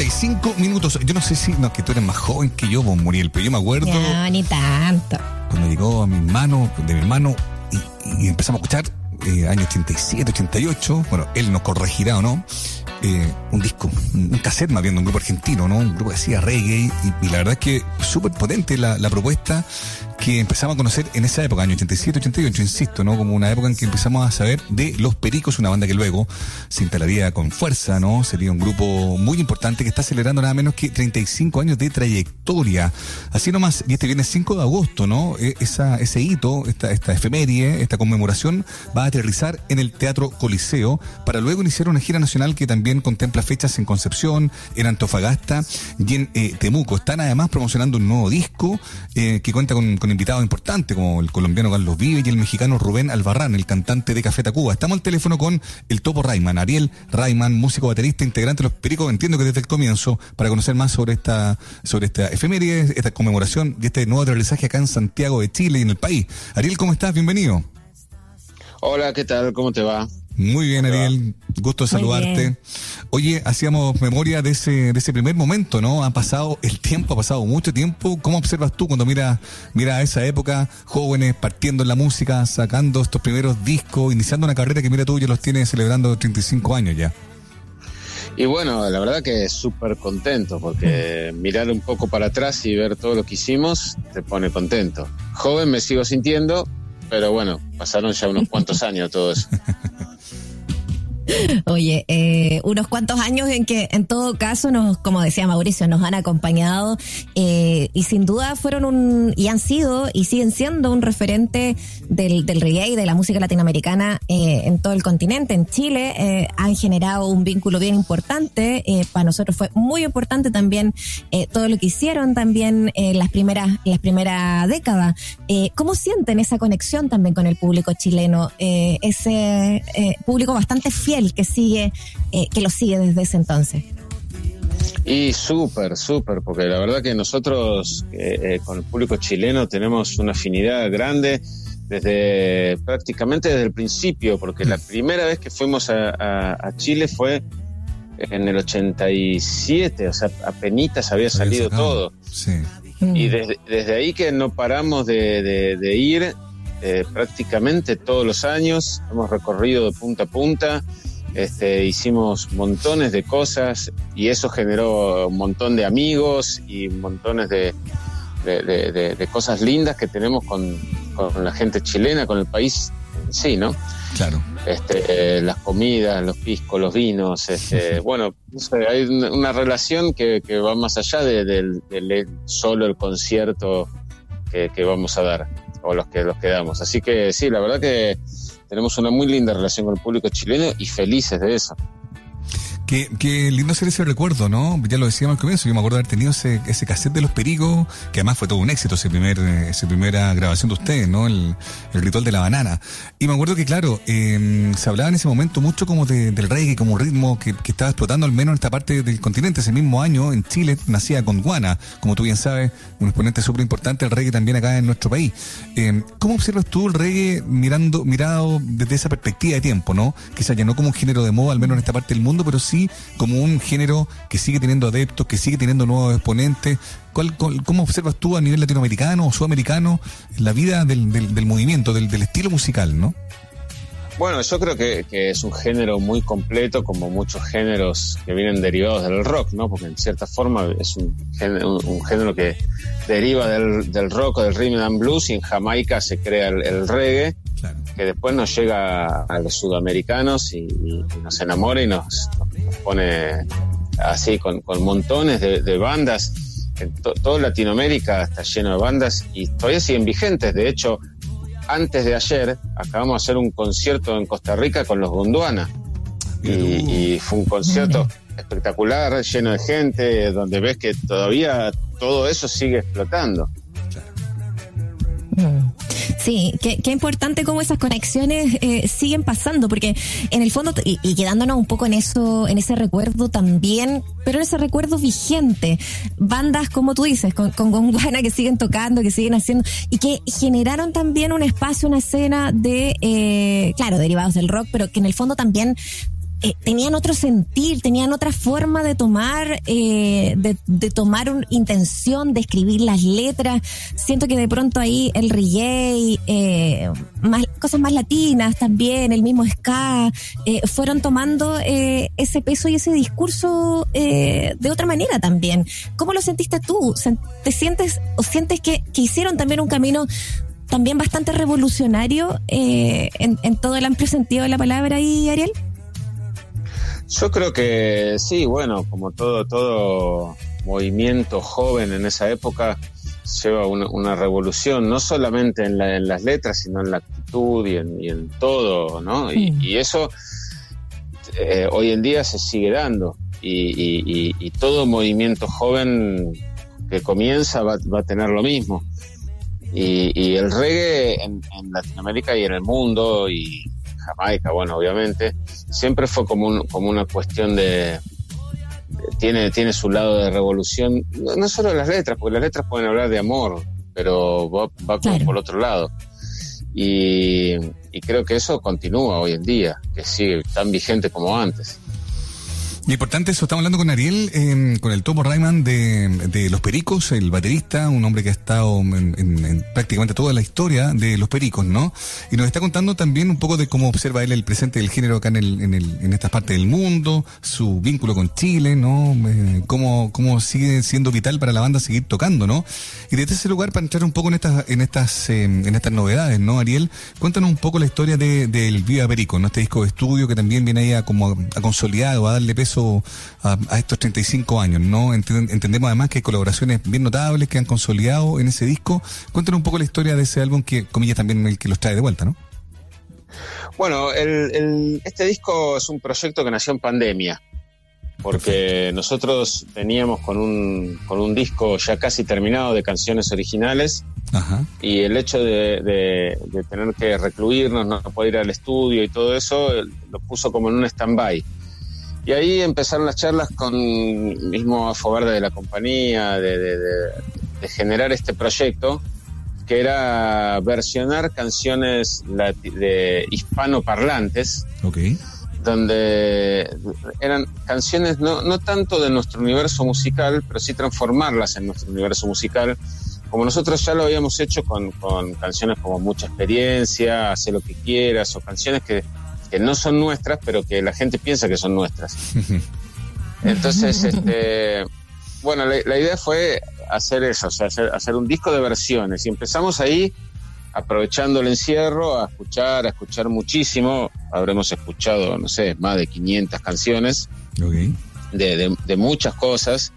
35 minutos. Yo no sé si, no, que tú eres más joven que yo, vos, Muriel, pero yo me acuerdo. No, ni tanto. Cuando llegó a mi hermano, de mi hermano, y, empezamos a escuchar, eh, año 87, 88, bueno, él nos corregirá o no, eh, un disco, un cassette más bien de un grupo argentino, ¿no? Un grupo que hacía reggae y, la verdad es que súper potente la, la propuesta que empezamos a conocer en esa época, año 87, 88, insisto, ¿no? Como una época en que empezamos a saber de Los Pericos, una banda que luego se instalaría con fuerza, ¿no? Sería un grupo muy importante que está celebrando nada menos que 35 años de trayectoria. Así nomás, y este viernes 5 de agosto, ¿no? E, esa, ese hito, esta, esta efeméride, esta conmemoración va a aterrizar en el Teatro Coliseo para luego iniciar una gira nacional que también contempla fechas en Concepción, en Antofagasta y en eh, Temuco. Están además promocionando un nuevo disco eh, que cuenta con invitados importantes como el colombiano Carlos Vive y el mexicano Rubén Albarrán, el cantante de Café Tacuba. Estamos al teléfono con el Topo Rayman, Ariel Rayman, músico baterista, integrante de los Pericos, entiendo que desde el comienzo, para conocer más sobre esta, sobre esta efeméride, esta conmemoración y este nuevo realizaje acá en Santiago de Chile y en el país. Ariel, ¿cómo estás? Bienvenido. Hola, ¿qué tal? ¿Cómo te va? Muy bien, Ariel. Gusto saludarte. Oye, hacíamos memoria de ese, de ese primer momento, ¿no? Ha pasado el tiempo, ha pasado mucho tiempo. ¿Cómo observas tú cuando miras mira esa época, jóvenes partiendo en la música, sacando estos primeros discos, iniciando una carrera que mira tú ya los tienes celebrando 35 años ya? Y bueno, la verdad que súper contento, porque mm. mirar un poco para atrás y ver todo lo que hicimos te pone contento. Joven me sigo sintiendo, pero bueno, pasaron ya unos cuantos años todo eso. Oye, eh, unos cuantos años en que en todo caso nos, como decía Mauricio, nos han acompañado eh, y sin duda fueron un, y han sido y siguen siendo un referente del, del reggae y de la música latinoamericana eh, en todo el continente. En Chile eh, han generado un vínculo bien importante. Para nosotros fue muy importante también todo lo que hicieron también en las primeras, las primeras décadas. ¿Cómo sienten esa conexión también con el público chileno? ese público bastante fiel que sigue, eh, que lo sigue desde ese entonces. Y súper, súper, porque la verdad que nosotros eh, eh, con el público chileno tenemos una afinidad grande desde prácticamente desde el principio, porque la primera vez que fuimos a, Chile fue en el 87, o sea, apenas había salido todo. Y desde, ahí que no paramos de, ir prácticamente todos los años, hemos recorrido de punta a punta este, hicimos montones de cosas y eso generó un montón de amigos y montones de, de, cosas lindas que tenemos con, con, la gente chilena, con el país en sí, ¿no? Claro. Este, eh, las comidas, los piscos, los vinos, este, bueno, hay una relación que, que, va más allá de, solo el concierto que, que, vamos a dar o los que los que damos. Así que sí, la verdad que tenemos una muy linda relación con el público chileno y felices de eso. Qué, lindo hacer ese recuerdo, ¿no? Ya lo decíamos al comienzo, yo me acuerdo de haber tenido ese, ese cassette de los pericos, que además fue todo un éxito ese primer, esa primera grabación de ustedes, ¿no? El, ritual de la banana. Y me acuerdo que, claro, em, se hablaba en ese momento mucho como del reggae, como un ritmo que, estaba explotando al menos en esta parte del continente. Ese mismo año, en Chile, nacía con Guana, como tú bien sabes, un exponente súper importante del reggae también acá en nuestro país. Em, ¿Cómo observas tú el reggae mirando, mirado desde esa perspectiva de tiempo, ¿no? Quizás ya no como un género de moda, al menos en esta parte del mundo, pero sí como un género que sigue teniendo adeptos, que sigue teniendo nuevos exponentes. ¿Cuál, cómo observas tú a nivel latinoamericano o sudamericano la vida del, movimiento, del, estilo musical, no? Bueno, yo creo que, es un género muy completo, como muchos géneros que vienen derivados del rock, ¿no? Porque en cierta forma es un género, un, género que deriva del, del, rock o del rhythm and blues y en Jamaica se crea el, reggae, que después nos llega a los sudamericanos y, nos enamora y nos, pone así con, montones de, bandas. En toda Latinoamérica está lleno de bandas y todavía siguen vigentes. De hecho, antes de ayer acabamos de hacer un concierto en Costa Rica con los Gondwana. Y, fue un concierto espectacular, lleno de gente, donde ves que todavía todo eso sigue explotando. Sí, qué, qué importante cómo esas conexiones eh, siguen pasando, porque en el fondo, y, quedándonos un poco en eso, en ese recuerdo también, pero en ese recuerdo vigente, bandas como tú dices, con, con que siguen tocando, que siguen haciendo, y que generaron también un espacio, una escena de, eh, claro, derivados del rock, pero que en el fondo también eh, tenían otro sentir, tenían otra forma de tomar, eh, de, tomar una intención, de escribir las letras. Siento que de pronto ahí el reggae, eh, más, cosas más latinas también, el mismo ska, fueron tomando ese peso y ese discurso de otra manera también. ¿Cómo lo sentiste tú? ¿Te sientes o sientes que, que hicieron también un camino también bastante revolucionario en, en todo el amplio sentido de la palabra y Ariel? Yo creo que sí, bueno, como todo, todo movimiento joven en esa época lleva una, revolución, no solamente en, las letras, sino en la actitud y en, todo, ¿no? Y, eso eh, hoy en día se sigue dando. Y, todo movimiento joven que comienza va, a tener lo mismo. Y, el reggae en, en Latinoamérica y en el mundo y Jamaica, bueno, obviamente, siempre fue como, como una cuestión de, tiene, tiene su lado de revolución, no, solo las letras, porque las letras pueden hablar de amor, pero va, como por otro lado. Y, y, creo que eso continúa hoy en día, que sigue tan vigente como antes. Importante eso, estamos hablando con Ariel, em, con el Tomo Rayman de, Los Pericos, el baterista, un hombre que ha estado en, prácticamente toda la historia de Los Pericos, ¿no? Y nos está contando también un poco de cómo observa él el presente del género acá en, el, en, el, en esta parte del mundo, su vínculo con Chile, ¿no? Eh, cómo, cómo sigue siendo vital para la banda seguir tocando, ¿no? Y desde ese lugar, para entrar un poco en estas, en estas, em, en estas novedades, ¿no, Ariel? Cuéntanos un poco la historia del de, Viva Perico, ¿no? Este disco de estudio que también viene ahí a, como a consolidar o a darle peso a, estos 35 años, ¿no? Entendemos además que hay colaboraciones bien notables que han consolidado en ese disco. Cuéntanos un poco la historia de ese álbum que, comillas, también el que los trae de vuelta, ¿no? Bueno, este disco es un proyecto que nació en pandemia, porque nosotros veníamos con un, con un disco ya casi terminado de canciones originales y el hecho de, de, tener que recluirnos, no poder ir al estudio y todo eso, lo puso como en un stand-by. Y ahí empezaron las charlas con mismo Afogarde de la compañía, de, generar este proyecto, que era versionar canciones de hispanoparlantes. Donde eran canciones no, no tanto de nuestro universo musical, pero sí transformarlas en nuestro universo musical como nosotros ya lo habíamos hecho con, con, canciones como Mucha Experiencia, Hace lo que quieras, o canciones que que no son nuestras, pero que la gente piensa que son nuestras. Entonces, este, bueno, la, idea fue hacer eso, o sea, hacer, un disco de versiones. Y empezamos ahí, aprovechando el encierro, a escuchar, a escuchar muchísimo. Habremos escuchado, no sé, más de 500 canciones de, de muchas cosas,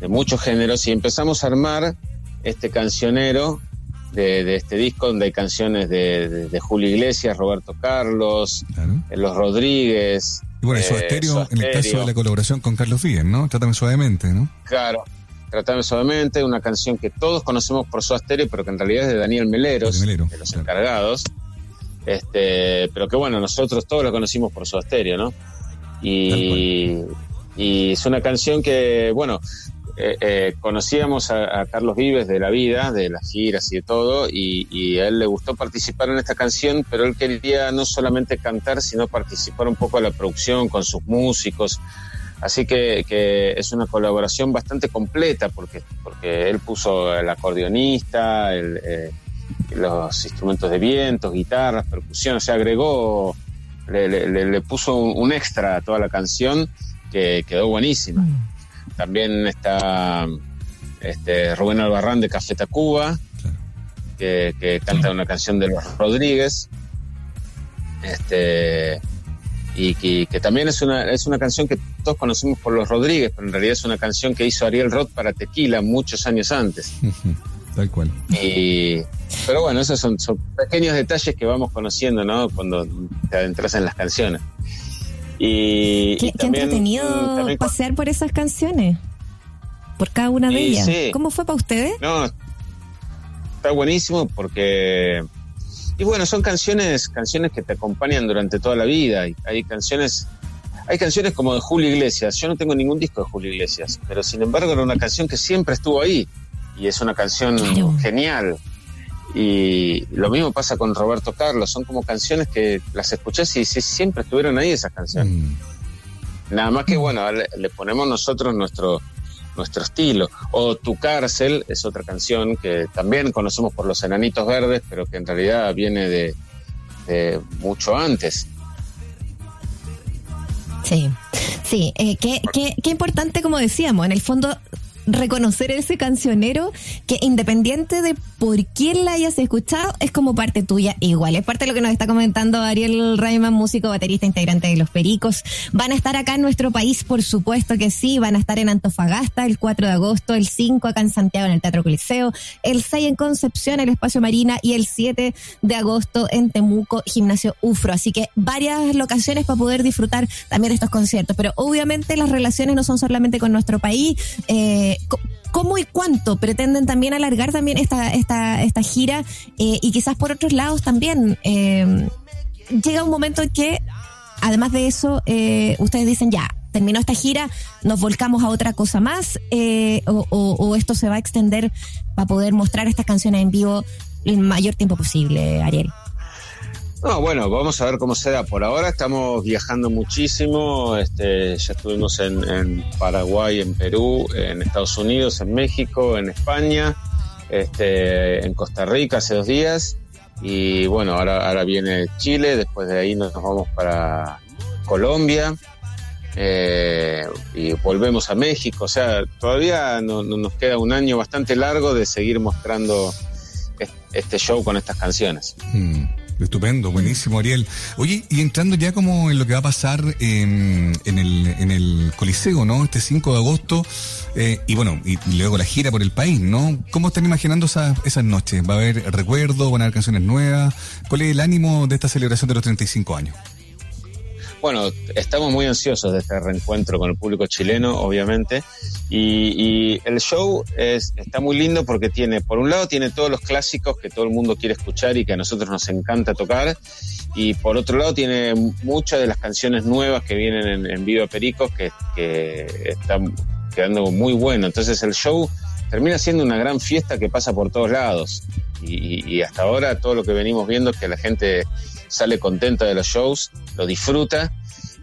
de muchos géneros, y empezamos a armar este cancionero de, este disco, donde hay canciones de, Julio Iglesias, Roberto Carlos, eh, Los Rodríguez. Y bueno, su eh, en el caso de la colaboración con Carlos Víguez, ¿no? Trátame suavemente, ¿no? Claro, Trátame suavemente, una canción que todos conocemos por su pero que en realidad es de Daniel Meleros, de, los encargados. Este, pero que bueno, nosotros todos la conocimos por su ¿no? Y, y es una canción que, bueno, eh, eh, conocíamos a, Carlos Vives de la vida, de las giras y de todo, y, a él le gustó participar en esta canción, pero él quería no solamente cantar, sino participar un poco en la producción con sus músicos. Así que, es una colaboración bastante completa, porque, él puso el acordeonista, eh, los instrumentos de viento, guitarras, percusión, se agregó, le, puso un, extra a toda la canción que quedó buenísima. También está este, Rubén Albarrán de Café Tacuba, que, canta una canción de los Rodríguez. Este, y que, también es una, es una canción que todos conocemos por los Rodríguez, pero en realidad es una canción que hizo Ariel Roth para Tequila muchos años antes. Tal cual. Y, pero bueno, esos son, son pequeños detalles que vamos conociendo, ¿no? Cuando te adentras en las canciones. Y, ¿Qué, entretenido pasear por esas canciones, por cada una de ellas. ¿Cómo fue para ustedes? No, está buenísimo porque y bueno, son canciones, canciones que te acompañan durante toda la vida. Hay canciones, hay canciones como de Julio Iglesias. Yo no tengo ningún disco de Julio Iglesias, pero sin embargo era una canción que siempre estuvo ahí y es una canción genial. Y lo mismo pasa con Roberto Carlos, son como canciones que las escuchás y, siempre estuvieron ahí esas canciones. Mm. Nada más que, bueno, le, le ponemos nosotros nuestro, nuestro estilo. O Tu cárcel es otra canción que también conocemos por los enanitos verdes, pero que en realidad viene de, de mucho antes. Sí, sí, eh, qué, qué, qué importante, como decíamos, en el fondo reconocer ese cancionero que independiente de por quién la hayas escuchado, es como parte tuya igual. Es parte de lo que nos está comentando Ariel Rayman, músico, baterista, integrante de Los Pericos. Van a estar acá en nuestro país, por supuesto que sí. Van a estar en Antofagasta el 4 de agosto, el 5 acá en Santiago en el Teatro Coliseo, el 6 en Concepción, el Espacio Marina y el 7 de agosto en Temuco, Gimnasio UFRO. Así que varias locaciones para poder disfrutar también de estos conciertos. Pero obviamente las relaciones no son solamente con nuestro país. Eh, cómo y cuánto pretenden también alargar también esta, esta, esta gira eh, y quizás por otros lados también. Eh, llega un momento en que, además de eso, eh, ustedes dicen ya, terminó esta gira, nos volcamos a otra cosa más o, o, o esto se va a extender para poder mostrar estas canciones en vivo el mayor tiempo posible, Ariel. No, bueno, vamos a ver cómo se da. Por ahora estamos viajando muchísimo. Este, ya estuvimos en, Paraguay, en Perú, en Estados Unidos, en México, en España, este, en Costa Rica hace dos días. Y bueno, ahora, viene Chile, después de ahí nos vamos para Colombia. Eh, y volvemos a México. O sea, todavía no nos queda un año bastante largo de seguir mostrando este show con estas canciones. Mm. Estupendo, buenísimo, Ariel. Oye, y entrando ya como en lo que va a pasar en, en, el, en el Coliseo, ¿no? Este 5 de agosto, eh, y bueno, y luego la gira por el país, ¿no? ¿Cómo están imaginando esas, esas noches? ¿Va a haber recuerdos? ¿Van a haber canciones nuevas? ¿Cuál es el ánimo de esta celebración de los 35 años? Bueno, estamos muy ansiosos de este reencuentro con el público chileno, obviamente. Y, y, el show es, está muy lindo porque tiene, por un lado, tiene todos los clásicos que todo el mundo quiere escuchar y que a nosotros nos encanta tocar. Y por otro lado, tiene muchas de las canciones nuevas que vienen en, en Viva Pericos que, están quedando muy bueno. Entonces el show termina siendo una gran fiesta que pasa por todos lados. Y, y hasta ahora todo lo que venimos viendo es que la gente sale contenta de los shows, lo disfruta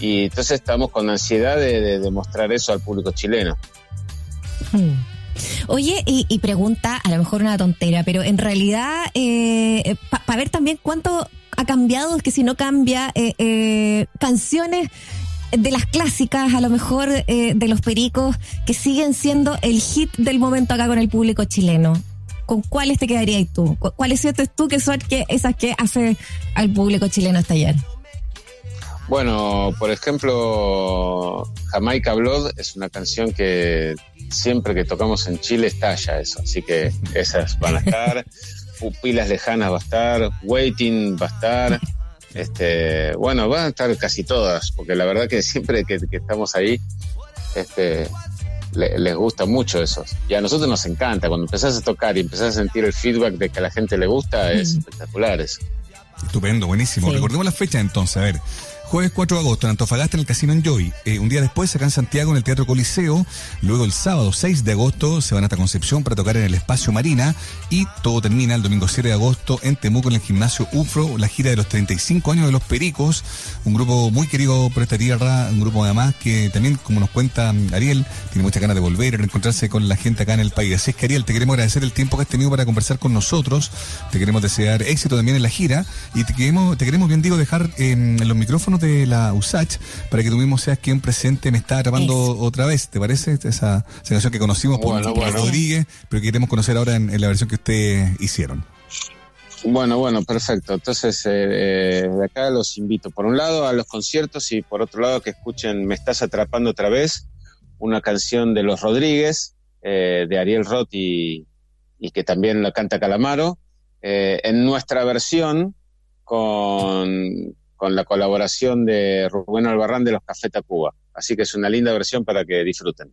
y entonces estamos con ansiedad de, mostrar eso al público chileno. Hmm. Oye, y, pregunta, a lo mejor una tontera, pero en realidad, eh, para pa ver también cuánto ha cambiado, es que si no cambia, eh, eh, canciones de las clásicas, a lo mejor eh, de los pericos, que siguen siendo el hit del momento acá con el público chileno. ¿Con cuáles te quedarías tú? ¿Cuáles sientes tú que son que, esas que hace al público chileno estallar? Bueno, por ejemplo, Jamaica Blood es una canción que siempre que tocamos en Chile estalla eso, así que esas van a estar, Pupilas Lejanas va a estar, Waiting va a estar, este, bueno, van a estar casi todas, porque la verdad que siempre que, que estamos ahí, este, le, les gusta mucho eso. Y a nosotros nos encanta, cuando empezás a tocar y empezás a sentir el feedback de que a la gente le gusta, es mm. espectacular eso. Estupendo, buenísimo. Sí. Recordemos la fecha entonces, a ver. Jueves 4 de agosto en Antofagasta en el Casino Enjoy. Eh, un día después acá en Santiago en el Teatro Coliseo. Luego el sábado 6 de agosto se van hasta Concepción para tocar en el Espacio Marina. Y todo termina el domingo 7 de agosto en Temuco en el Gimnasio UFRO, la gira de los 35 años de los Pericos. Un grupo muy querido por esta tierra, un grupo además que también, como nos cuenta Ariel, tiene muchas ganas de volver y reencontrarse con la gente acá en el país. Así es que Ariel, te queremos agradecer el tiempo que has tenido para conversar con nosotros. Te queremos desear éxito también en la gira. Y te queremos, te queremos bien digo, dejar en los micrófonos de la USACH para que tú mismo seas quien presente me está atrapando es. otra vez, ¿te parece? Esa, esa, canción que conocimos por bueno, bueno. Rodríguez, pero que queremos conocer ahora en, en, la versión que ustedes hicieron. Bueno, bueno, perfecto. Entonces, eh, de acá los invito, por un lado, a los conciertos y por otro lado, que escuchen Me estás atrapando otra vez, una canción de los Rodríguez, eh, de Ariel Roth y, y, que también la canta Calamaro, eh, en nuestra versión con con la colaboración de Rubén Albarrán de los Café Tacuba. Así que es una linda versión para que disfruten.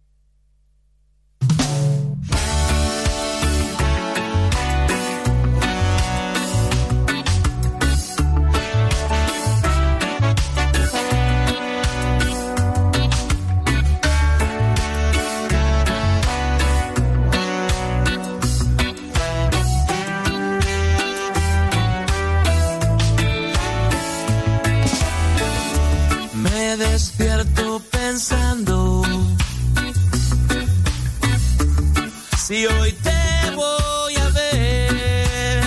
si hoy te voy a ver.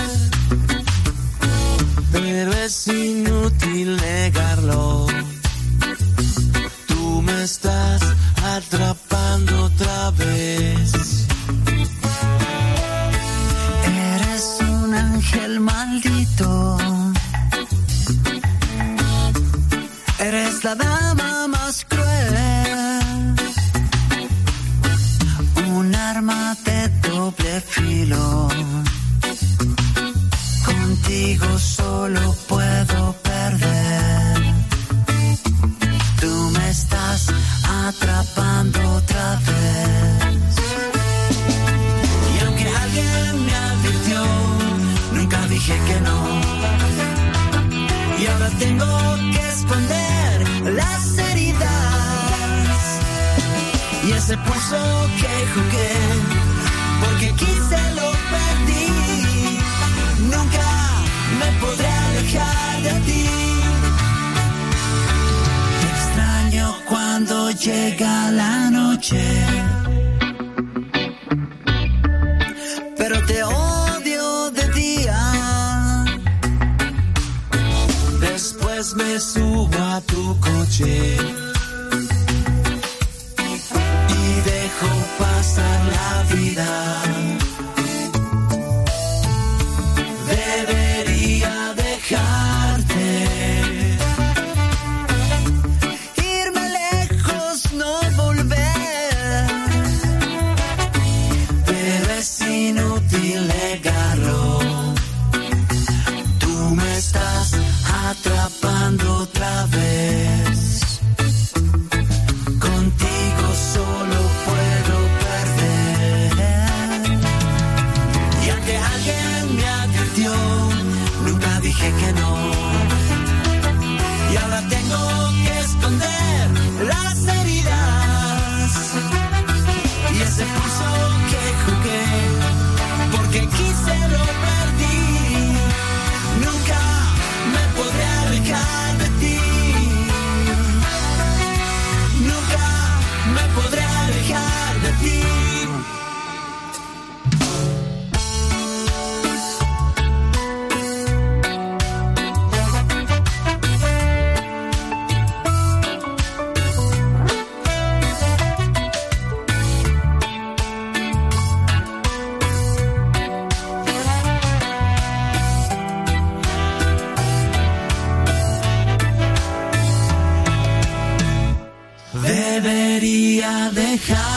Pero es inútil negarlo. Tú me estás atrapando. solo. llega la noche. Pero te odio de día. Después me subo a tu coche legal. debería dejar.